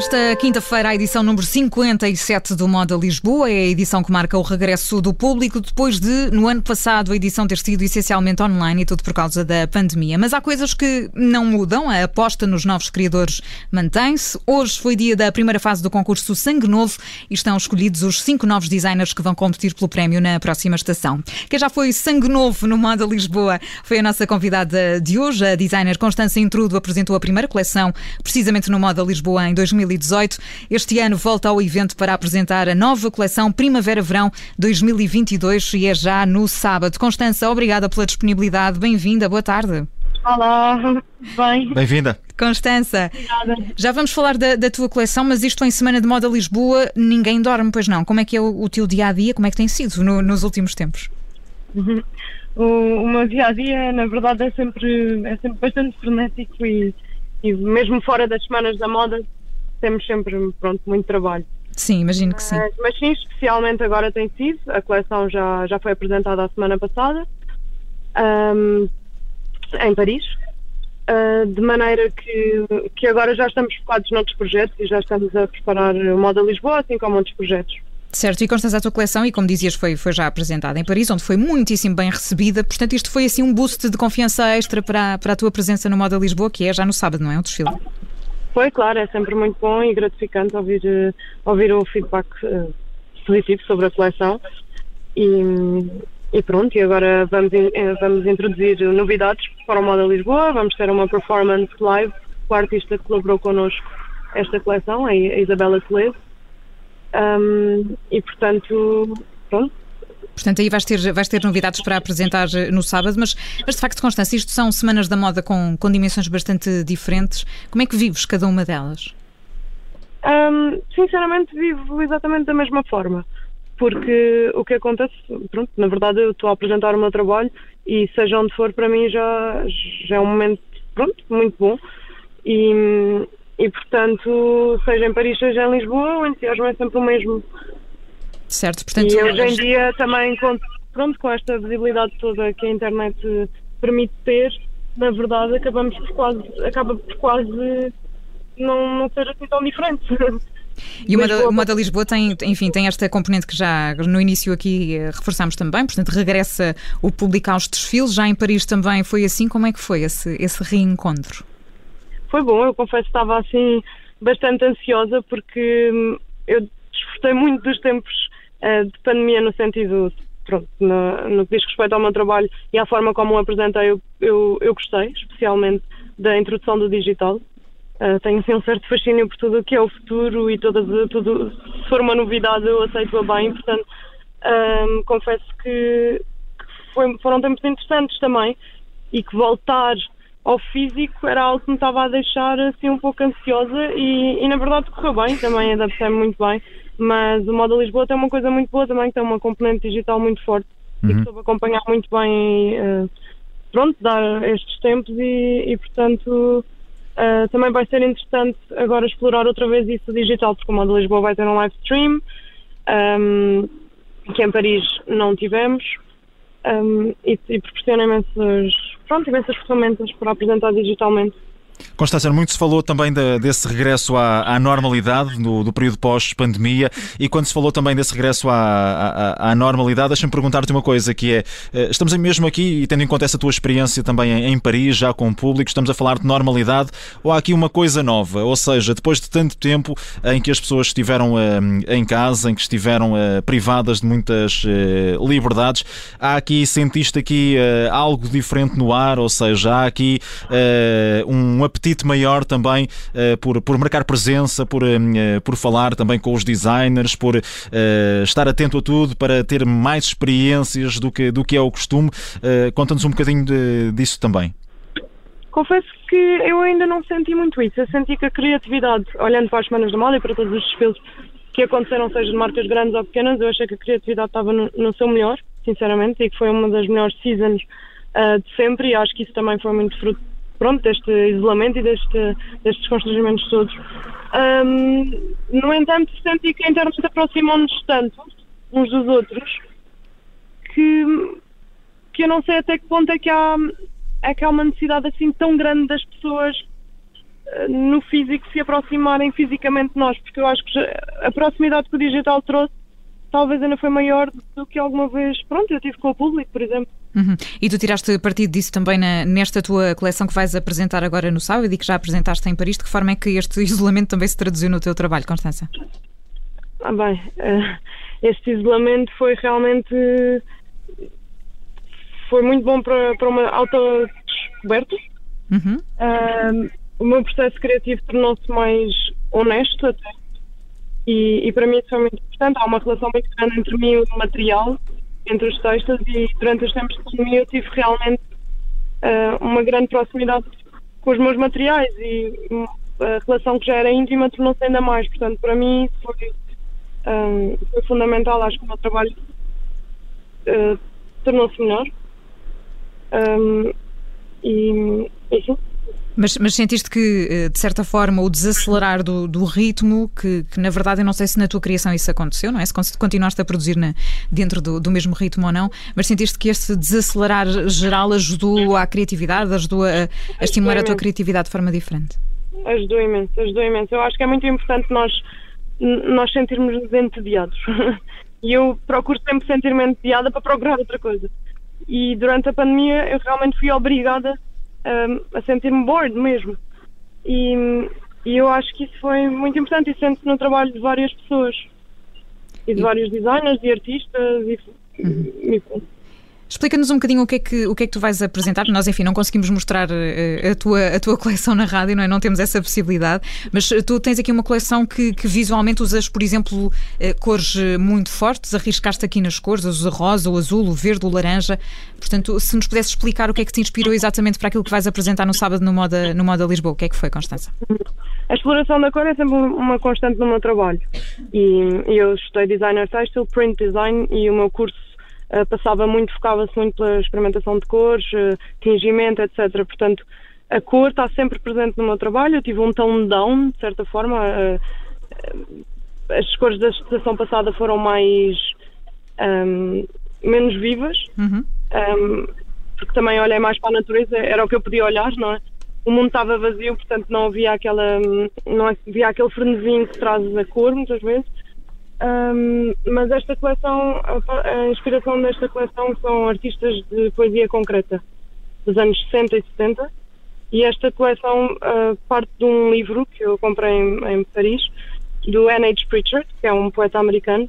esta quinta-feira a edição número 57 do Moda Lisboa. É a edição que marca o regresso do público depois de, no ano passado, a edição ter sido essencialmente online e tudo por causa da pandemia. Mas há coisas que não mudam. A aposta nos novos criadores mantém-se. Hoje foi dia da primeira fase do concurso Sangue Novo e estão escolhidos os cinco novos designers que vão competir pelo prémio na próxima estação. Quem já foi Sangue Novo no Moda Lisboa foi a nossa convidada de hoje. A designer Constança Intrudo apresentou a primeira coleção precisamente no Moda Lisboa em 2000 2018. Este ano volta ao evento para apresentar a nova coleção Primavera-Verão 2022 e é já no sábado. Constança, obrigada pela disponibilidade. Bem-vinda, boa tarde. Olá, bem. Bem-vinda. Constança, Obrigada. já vamos falar da, da, tua coleção, mas isto em Semana de Moda Lisboa, ninguém dorme, pois não? Como é que é o, o teu dia a dia? Como é que tem sido no, nos últimos tempos? O, o, meu dia a dia, na verdade, é sempre, é sempre bastante frenético e, e mesmo fora das semanas da moda, temos sempre pronto, muito trabalho. Sim, imagino que sim. Mas, mas, sim, especialmente agora tem sido. A coleção já, já foi apresentada a semana passada um, em Paris. Uh, de maneira que, que agora já estamos focados noutros projetos e já estamos a preparar o Moda Lisboa, assim como outros projetos. Certo, e Constança, a tua coleção, e como dizias, foi, foi já apresentada em Paris, onde foi muitíssimo bem recebida. Portanto, isto foi assim um boost de confiança extra para, para a tua presença no Moda Lisboa, que é já no sábado, não é? O desfile. Foi, claro, é sempre muito bom e gratificante ouvir, uh, ouvir o feedback uh, positivo sobre a coleção. E, e pronto, e agora vamos, eh, vamos introduzir novidades para o Moda Lisboa. Vamos ter uma performance live com a artista que colaborou connosco esta coleção, a Isabela Toledo. Um, e portanto, pronto, Portanto, aí vais ter, vais ter novidades para apresentar no sábado, mas, mas de facto, Constância, isto são semanas da moda com, com dimensões bastante diferentes. Como é que vives cada uma delas? Um, sinceramente, vivo exatamente da mesma forma. Porque o que acontece, pronto, na verdade eu estou a apresentar o meu trabalho e seja onde for, para mim já, já é um momento, pronto, muito bom. E, e portanto, seja em Paris, seja em Lisboa, o entusiasmo é sempre o mesmo. Certo, portanto... E hoje em dia também, pronto, com esta visibilidade toda que a internet permite ter, na verdade acabamos por quase, acaba por quase não, não ser assim tão diferente. E o Moda, Moda Lisboa tem, enfim, tem esta componente que já no início aqui eh, reforçámos também, portanto regressa o público aos desfiles, já em Paris também foi assim, como é que foi esse, esse reencontro? Foi bom, eu confesso que estava assim bastante ansiosa porque hum, eu desfrutei muito dos tempos de pandemia no sentido, pronto, no, no, que diz respeito ao meu trabalho e à forma como o apresentei, eu, eu, eu gostei, especialmente da introdução do digital. Uh, tenho assim, um certo fascínio por tudo o que é o futuro e todas, tudo, se for uma novidade eu aceito-a bem, portanto um, confesso que, que foi, foram tempos interessantes também e que voltar ao físico era algo que me estava a deixar assim um pouco ansiosa e, e na verdade correu bem, também adaptei-me muito bem. Mas o Moda Lisboa tem uma coisa muito boa também, que tem uma componente digital muito forte uhum. e que soube acompanhar muito bem, uh, pronto, dar estes tempos e, e portanto, uh, também vai ser interessante agora explorar outra vez isso digital, porque o Moda Lisboa vai ter um live stream, um, ehm, que em Paris não tivemos, um, ehm, e, e proporciona imensas, pronto, imensas ferramentas para apresentar digitalmente. Constância, muito se falou também de, desse regresso à, à normalidade no, do período pós-pandemia e quando se falou também desse regresso à, à, à normalidade, deixa-me perguntar-te uma coisa que é, eh, estamos mesmo aqui e tendo em conta essa tua experiência também em, em, Paris, já com o público, estamos a falar de normalidade ou há aqui uma coisa nova? Ou seja, depois de tanto tempo em que as pessoas estiveram uh, em casa, em que estiveram uh, privadas de muitas uh, liberdades, há aqui, sentiste aqui algo diferente no ar, ou seja, há aqui um apetite maior também uh, por, por marcar presença, por, uh, por falar também com os designers, por uh, estar atento a tudo para ter mais experiências do que, do que é o costume. Conta-nos um bocadinho de, disso também. Confesso que eu ainda não senti muito isso. Eu senti que a criatividade, olhando para as semanas da moda e para todos os desfiles que aconteceram, seja de marcas grandes ou pequenas, eu achei que a criatividade estava no, no seu melhor, sinceramente, e que foi uma das melhores seasons uh, de sempre, e acho que isso também foi muito fruto pronto, deste isolamento e deste, destes constrangimentos todos. Um, no entanto, senti que a internet aproximou-nos tanto uns dos outros que, que eu não sei até que ponto é que há, é que há uma necessidade assim tão grande das pessoas no físico se aproximarem fisicamente de nós, porque eu acho que a proximidade que o digital trouxe talvez ainda foi maior do que alguma vez, pronto, eu tive com o público, por exemplo. Uhum. E tu tiraste partido disso também na, nesta tua coleção que vais apresentar agora no sábado e que já apresentaste em Paris. De que forma é que este isolamento também se traduziu no teu trabalho, Constança? Ah, bem, uh, este isolamento foi realmente foi muito bom para, para uma autodescoberta. Uhum. Uh, o meu processo criativo tornou-se mais honesto até e, e, para mim isso foi muito importante. Há uma relação muito grande entre mim e o material, entre os textos, e durante os tempos de pandemia eu tive realmente uh, uma grande proximidade com os meus materiais e a relação que já era íntima tornou-se ainda mais. Portanto, para mim foi, um, foi fundamental. Acho que o meu trabalho uh, tornou-se melhor. Um, e, enfim, mas, mas, sentiste que, eh, de certa forma, o desacelerar do, do ritmo, que, que, na verdade eu não sei se na tua criação isso aconteceu, não é? Se continuaste a produzir na, dentro do, do, mesmo ritmo ou não, mas sentiste que este desacelerar geral ajudou à criatividade, ajudou a, a estimular a tua criatividade de forma diferente? Ajudou imenso, ajudou imenso. Eu acho que é muito importante nós, nós sentirmos entediados. e eu procuro sempre sentir-me entediada para procurar outra coisa. E durante a pandemia eu realmente fui obrigada um, a sentir-me bored mesmo. E, e, eu acho que isso foi muito importante e sente-se no trabalho de várias pessoas. E de e... vários designers e artistas e, uhum. e Explica-nos um bocadinho o que, é que, o que é que tu vais apresentar. Nós, enfim, não conseguimos mostrar uh, a, tua, a tua coleção na rádio, não é? Não temos essa possibilidade, mas eh, tu tens aqui uma coleção que, que visualmente usas, por exemplo, uh, cores muito fortes, arriscaste aqui nas cores, o rosa, o azul, o verde, o laranja. Portanto, se nos pudesse explicar o que é que te inspirou exatamente para aquilo que vais apresentar no sábado no Moda, no Moda Lisboa, o que é que foi, Constança? A exploração da cor é sempre uma constante no meu trabalho. E eu estudei designer textile, print design e o meu curso passava muito, focava-se muito pela experimentação de cores, uh, tingimento, etc. Portanto, a cor está sempre presente no meu trabalho. Eu tive um tone down, de certa forma. Uh, as cores da estação passada foram mais. Um, menos vivas. Uhum. Um, porque também olhei mais para a natureza, era o que eu podia olhar, não é? O mundo estava vazio, portanto não havia aquela não havia aquele frenesim que traz a cor muitas vezes. Um, mas esta coleção, a, inspiração desta coleção são artistas de poesia concreta dos anos 60 e 70 e esta coleção uh, parte de um livro que eu comprei em, em Paris do N.H. Pritchard, que é um poeta americano,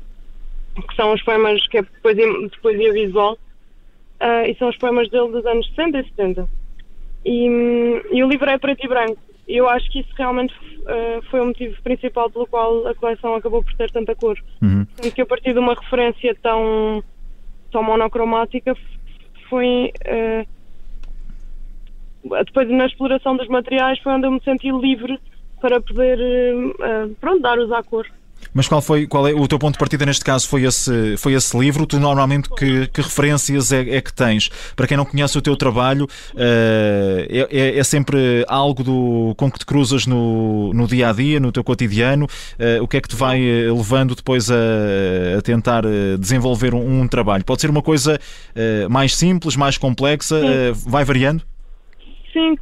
que são os poemas que é poesia, de poesia visual uh, e são os poemas dele dos anos 60 e 70 e, e o livro é preto e branco eu acho que isso realmente uh, foi o motivo principal pelo qual a coleção acabou por ter tanta cor. Uhum. Que a partir de uma referência tão, tão monocromática foi. Uh, depois, na exploração dos materiais, foi onde eu me senti livre para poder uh, pronto, dar-os à cor. Mas qual foi qual é o teu ponto de partida neste caso? Foi esse, foi esse livro? Tu normalmente que, que referências é, é, que tens? Para quem não conhece o teu trabalho, uh, é, é, é, sempre algo do, com que te cruzas no, no dia a dia, no teu cotidiano? Uh, o que é que te vai eh, levando depois a, a tentar desenvolver um, um, trabalho? Pode ser uma coisa mais simples, mais complexa, vai variando? Sim, uh,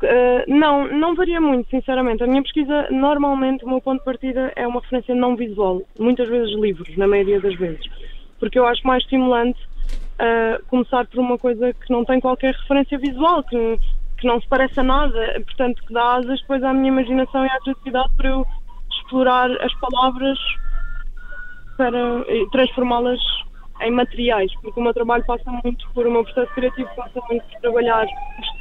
não, não varia muito, sinceramente. A minha pesquisa, normalmente, o meu ponto de partida é uma referência não visual, muitas vezes livros, na maioria das vezes. Porque eu acho mais estimulante uh, começar por uma coisa que não tem qualquer referência visual, que, que não se parece a nada, portanto, que dá asas depois à minha imaginação e à criatividade para eu explorar as palavras para transformá-las em materiais, porque o meu trabalho passa muito por, o meu processo criativo passa muito por trabalhar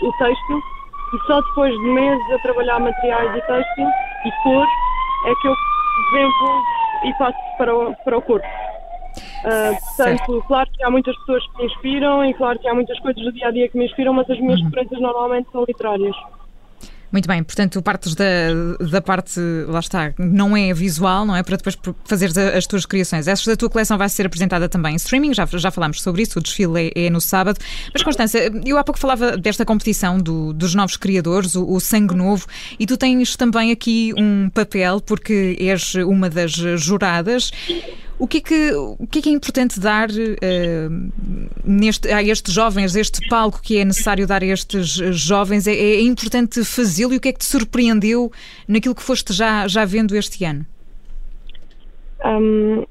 o texto e só depois de meses a trabalhar materiais e texto e cor é que eu desenvolvo e passo para o, para o corpo. Uh, portanto, claro que há muitas pessoas que me inspiram e claro que há muitas coisas do dia a dia que me inspiram, mas as minhas uhum. referências normalmente são literárias. Muito bem, portanto, partes da, da parte, lá está, não é visual, não é? Para depois fazeres as tuas criações. Essa da tua coleção vai ser apresentada também em streaming, já, já falámos sobre isso, o desfile é, é no sábado. Mas, Constança, eu há pouco falava desta competição do, dos novos criadores, o, o, Sangue Novo, e tu tens também aqui um papel, porque és uma das juradas. O que é que, o que, é, que é importante dar uh, neste, a estes jovens, este palco que é necessário dar a estes jovens? É, é importante fazê-lo e o que é que te surpreendeu naquilo que foste já, já vendo este ano? Um,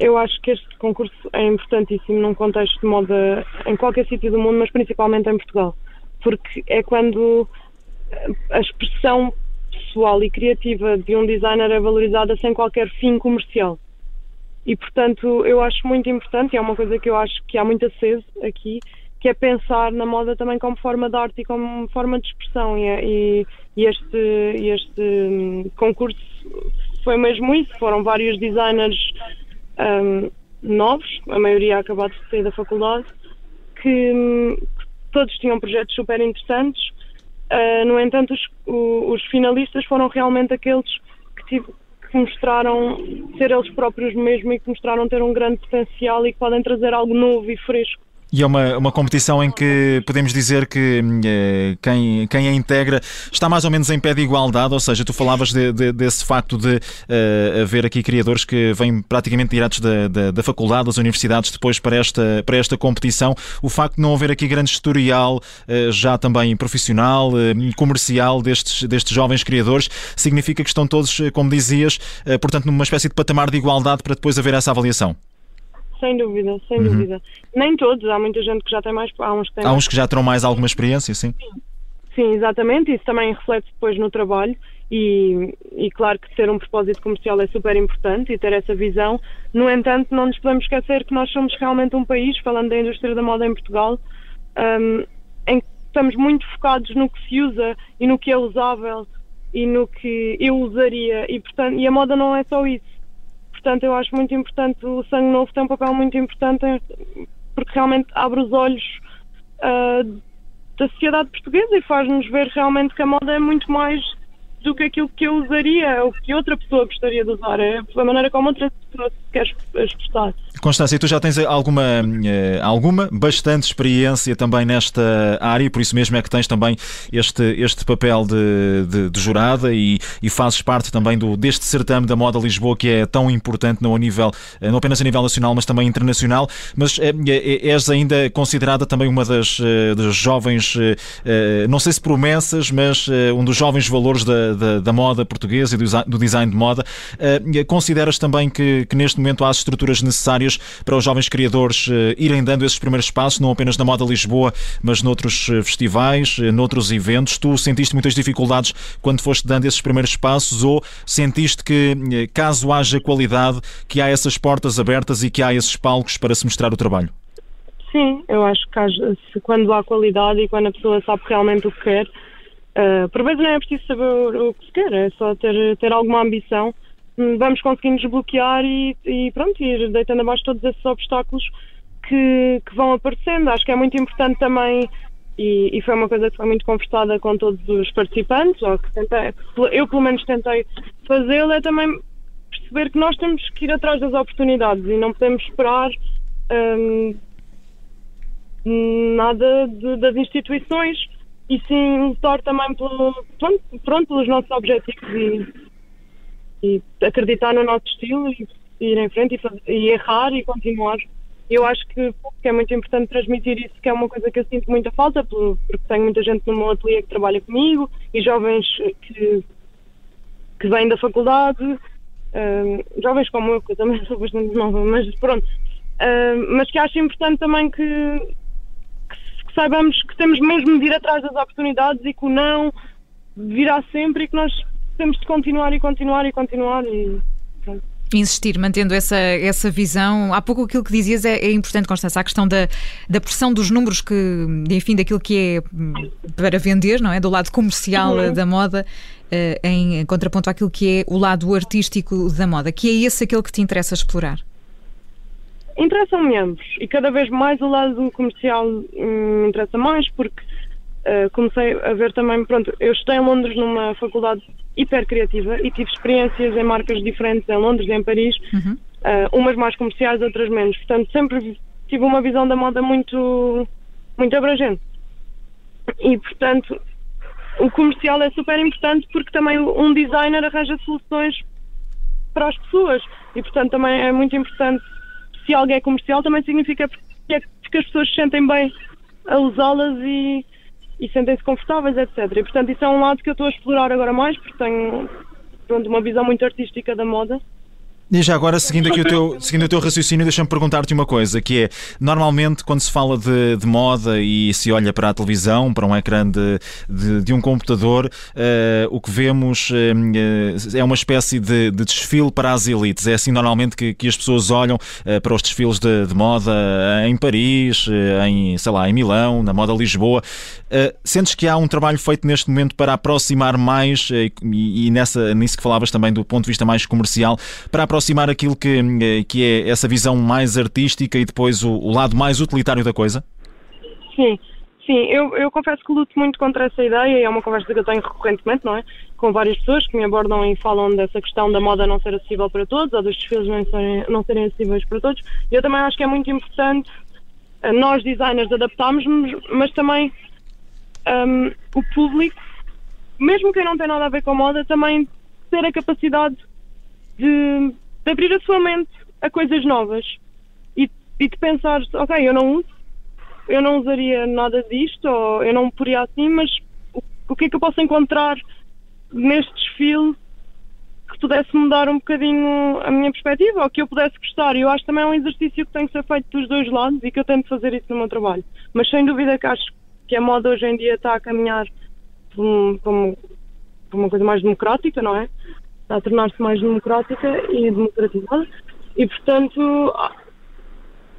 eu acho que este concurso é importantíssimo num contexto de moda em qualquer sítio do mundo, mas principalmente em Portugal, porque é quando a expressão pessoal e criativa de um designer é valorizada sem qualquer fim comercial. E, portanto, eu acho muito importante, e é uma coisa que eu acho que há muito aceso aqui, que é pensar na moda também como forma de arte e como forma de expressão. E, e, este, este hum, concurso foi mesmo isso. Foram vários designers um, novos, a maioria acabado de sair da faculdade, que, hum, todos tinham projetos super interessantes. Uh, no entanto, os, os, finalistas foram realmente aqueles que, que mostraram ser eles próprios mesmo e que mostraram ter um grande potencial e que podem trazer algo novo e fresco e é uma, uma competição em que podemos dizer que eh, quem, quem a integra está mais ou menos em pé de igualdade, ou seja, tu falavas de, de, desse facto de uh, haver aqui criadores que vêm praticamente diretos da, da, da, faculdade, das universidades, depois para esta, para esta competição. O facto de não haver aqui grande historial, uh, já também profissional uh, comercial destes, destes jovens criadores, significa que estão todos, como dizias, portanto, numa espécie de patamar de igualdade para depois haver essa avaliação. Sem dúvida, sem uhum. dúvida. Nem todos, há muita gente que já tem mais. Há uns que, há uns que já terão mais alguma experiência, sim. sim. Sim, exatamente. Isso também reflete depois no trabalho. E, e, claro que ter um propósito comercial é super importante e ter essa visão. No entanto, não nos podemos esquecer que nós somos realmente um país, falando da indústria da moda em Portugal, um, em que estamos muito focados no que se usa e no que é usável e no que eu usaria. E, portanto, e a moda não é só isso portanto, eu acho muito importante, o Sangue Novo tem um papel muito importante porque realmente abre os olhos uh, da sociedade portuguesa e faz-nos ver realmente que a moda é muito mais do que aquilo que eu usaria ou que outra pessoa gostaria de usar. É a maneira como outra pessoa se quer expressar. Constância, tu já tens alguma, eh, alguma, bastante experiência também nesta área, por isso mesmo é que tens também este, este papel de, de, de jurada e, e, fazes parte também do, deste certame da moda Lisboa que é tão importante não, a nível, eh, não apenas a nível nacional, mas também internacional. Mas é, é, és ainda considerada também uma das, das jovens, não sei se promessas, mas um dos jovens valores da, da, da moda portuguesa e do design de moda. Consideras também que, que neste momento há as estruturas necessárias para os jovens criadores eh, irem dando esses primeiros passos, não apenas na Moda Lisboa, mas noutros eh, festivais, eh, noutros eventos. Tu sentiste muitas dificuldades quando foste dando esses primeiros passos ou sentiste que, caso haja qualidade, que há essas portas abertas e que há esses palcos para se mostrar o trabalho? Sim, eu acho que quando há qualidade e quando a pessoa sabe realmente o que quer, uh, por vezes não é preciso saber o que se quer, é só ter, ter alguma ambição vamos conseguindo desbloquear e, e pronto, ir deitando abaixo todos esses obstáculos que, que vão aparecendo. Acho que é muito importante também e, e, foi uma coisa que foi muito conversada com todos os participantes, ou que tentei, eu pelo menos tentei fazê-lo, é também perceber que nós temos que ir atrás das oportunidades e não podemos esperar hum, nada de, das instituições e sim lutar também pelo, pronto, pronto, pelos nossos objetivos e, e acreditar no nosso estilo e, ir em frente e, fazer, e errar e continuar. Eu acho que, que, é muito importante transmitir isso, que é uma coisa que eu sinto muita falta, porque tenho muita gente no meu ateliê que trabalha comigo e jovens que, que vêm da faculdade, uh, jovens como eu, que eu também sou bastante nova, mas pronto. Uh, mas que acho importante também que, que, que, saibamos que temos mesmo de ir atrás das oportunidades e que o não virá sempre e que nós temos de continuar e continuar e continuar e pronto. Insistir, mantendo essa, essa visão. Há pouco aquilo que dizias é, é importante, Constância, a questão da, da pressão dos números, que, enfim, daquilo que é hum, para vender, não é? Do lado comercial uhum. da moda, uh, em contraponto àquilo que é o lado artístico da moda, que é esse aquele que te interessa explorar? Interessam-me ambos e cada vez mais o lado comercial hum, me interessa mais porque uh, comecei a ver também, pronto, eu estudei em Londres numa faculdade hiper criativa e tive experiências em marcas diferentes em Londres e em Paris, uhum. uh, umas mais comerciais, outras menos. Portanto, sempre tive uma visão da moda muito, muito abrangente. E, portanto, o comercial é super importante porque também um designer arranja soluções para as pessoas. E, portanto, também é muito importante, se algo é comercial, também significa que, é, que as pessoas se sentem bem a usá-las e, e sentem-se confortáveis, etc. E, portanto, isso é um lado que eu estou a explorar agora mais, porque tenho pronto, uma visão muito artística da moda. E já agora, seguindo aqui o teu, seguindo o teu raciocínio, deixa-me perguntar-te uma coisa, que é, normalmente quando se fala de, de, moda e se olha para a televisão, para um ecrã de, de, de um computador, uh, o que vemos uh, é uma espécie de, desfile para as elites. É assim normalmente que, que as pessoas olham uh, para os desfiles de, moda em Paris, em, sei lá, em Milão, na moda Lisboa. sentes que há um trabalho feito neste momento para aproximar mais, e, e nessa, nisso que falavas também do ponto de vista mais comercial, para aproximar aproximar aquilo que, eh, que é essa visão mais artística e depois o, o lado mais utilitário da coisa? Sim, sim. Eu, eu confesso que luto muito contra essa ideia e é uma conversa que eu tenho recorrentemente, não é? Com várias pessoas que me abordam e falam dessa questão da moda não ser acessível para todos ou dos desfiles não serem, não serem acessíveis para todos. E eu também acho que é muito importante eh, nós, designers, adaptarmos, mas também um, o público, mesmo quem não tem nada a ver com moda, também ter a capacidade de de abrir a sua mente a coisas novas e, e de pensar, ok, eu não uso, eu não usaria nada disto, ou eu não poria assim, mas o, o que é que eu posso encontrar neste desfile que pudesse mudar um bocadinho a minha perspectiva ou que eu pudesse gostar. Eu acho também é um exercício que tem que ser feito dos dois lados e que eu tento fazer isso no meu trabalho. Mas sem dúvida que acho que a moda hoje em dia está a caminhar para, um, uma coisa mais democrática, não é? Está a tornar-se mais democrática e democratizada. E, portanto,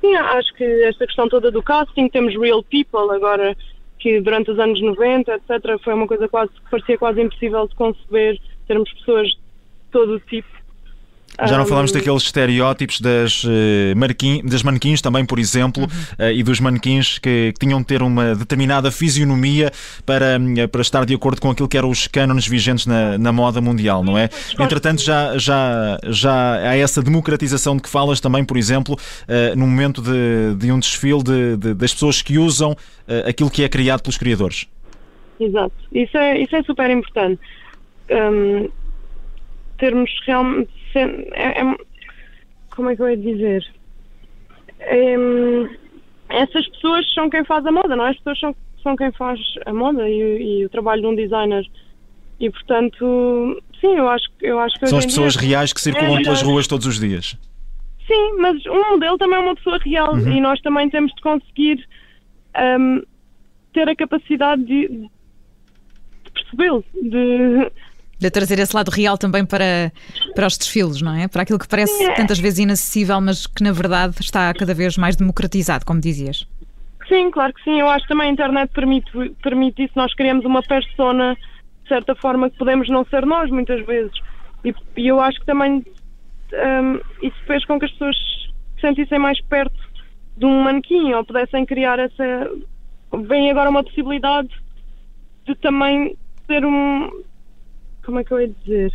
sim, acho que esta questão toda do casting, temos real people agora, que durante os anos 90, etc., foi uma coisa quase que parecia quase impossível de conceber, termos pessoas de todo o tipo já não falamos daqueles estereótipos das, marquim, das manequins também, por exemplo, uhum. uh, e dos manequins que, que, tinham de ter uma determinada fisionomia para, uh, para estar de acordo com aquilo que eram os cânones vigentes na, na moda mundial, não é? Entretanto, já, já, já há essa democratização de que falas também, por exemplo, no momento de, de um desfile de, de, das pessoas que usam aquilo que é criado pelos criadores. Exato, isso é, isso é super importante. Um, termos realmente é, é, como é que eu ia dizer? Essas pessoas são quem faz a moda, não é? As pessoas são, são quem faz a moda e, e o trabalho de um designer. E portanto, sim, eu acho, eu acho que. São as pessoas dia, reais que circulam é, pelas ruas todos os dias. Sim, mas um modelo também é uma pessoa real uhum. e nós também temos de conseguir um, ter a capacidade de, de percebê-lo, de, de trazer esse lado real também para, para os desfiles, não é? Para aquilo que parece é. tantas vezes inacessível, mas que na verdade está cada vez mais democratizado, como dizias. Sim, claro que sim. Eu acho que também a internet permite, permite isso. Nós criamos uma persona, de certa forma, que podemos não ser nós, muitas vezes. E, e eu acho que também um, isso fez com que as pessoas se sentissem mais perto de um manequim ou pudessem criar essa. Vem agora uma possibilidade de também ser um como é que eu ia dizer?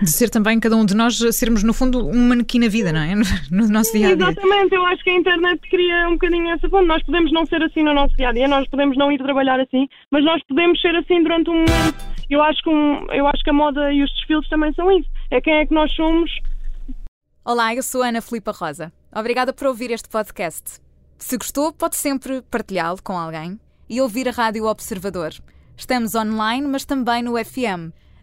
De ser também cada um de nós sermos, no fundo, um manequim na vida, não é? No, nosso dia a dia. Exatamente, eu acho que a internet cria um bocadinho essa fonte. Nós podemos não ser assim no nosso dia a dia, nós podemos não ir trabalhar assim, mas nós podemos ser assim durante um momento. Eu acho que, um, eu acho que a moda e os desfiles também são isso. É quem é que nós somos. Olá, eu sou Ana Filipa Rosa. Obrigada por ouvir este podcast. Se gostou, pode sempre partilhá-lo com alguém e ouvir a Rádio Observador. Estamos online, mas também no FM